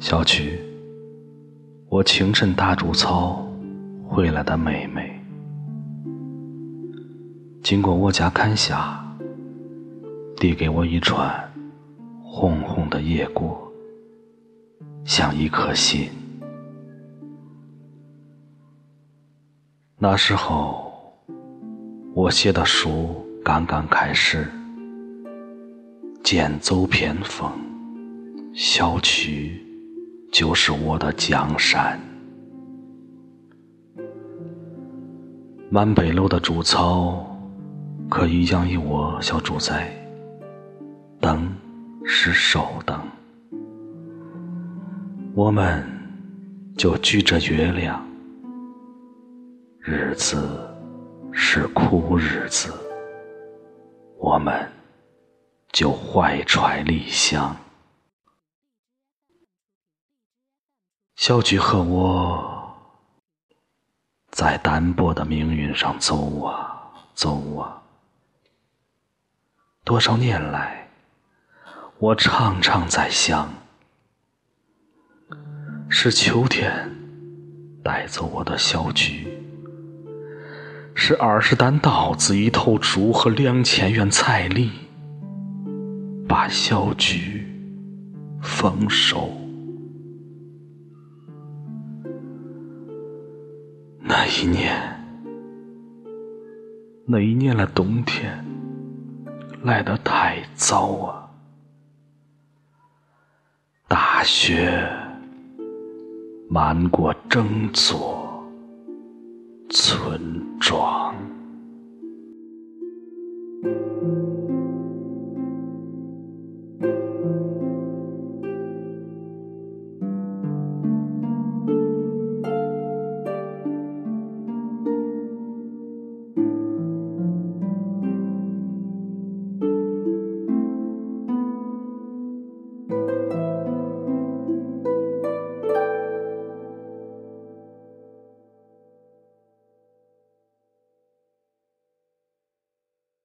小曲，我情深大竹操回来的妹妹，经过我家看下，递给我一串红红的叶果，像一颗心。那时候，我写的书刚刚开始，剑走偏锋，小曲就是我的江山。满北楼的竹草可以养一窝小猪崽，灯是手灯，我们就举着月亮。日子是苦日子，我们就怀揣理想。小菊和我在单薄的命运上走啊走啊，多少年来，我常常在想，是秋天带走我的小菊。是二十担稻子、一头猪和两千元彩礼，把小菊丰收。一年，那一年的冬天来得太早啊！大雪漫过整座。村庄。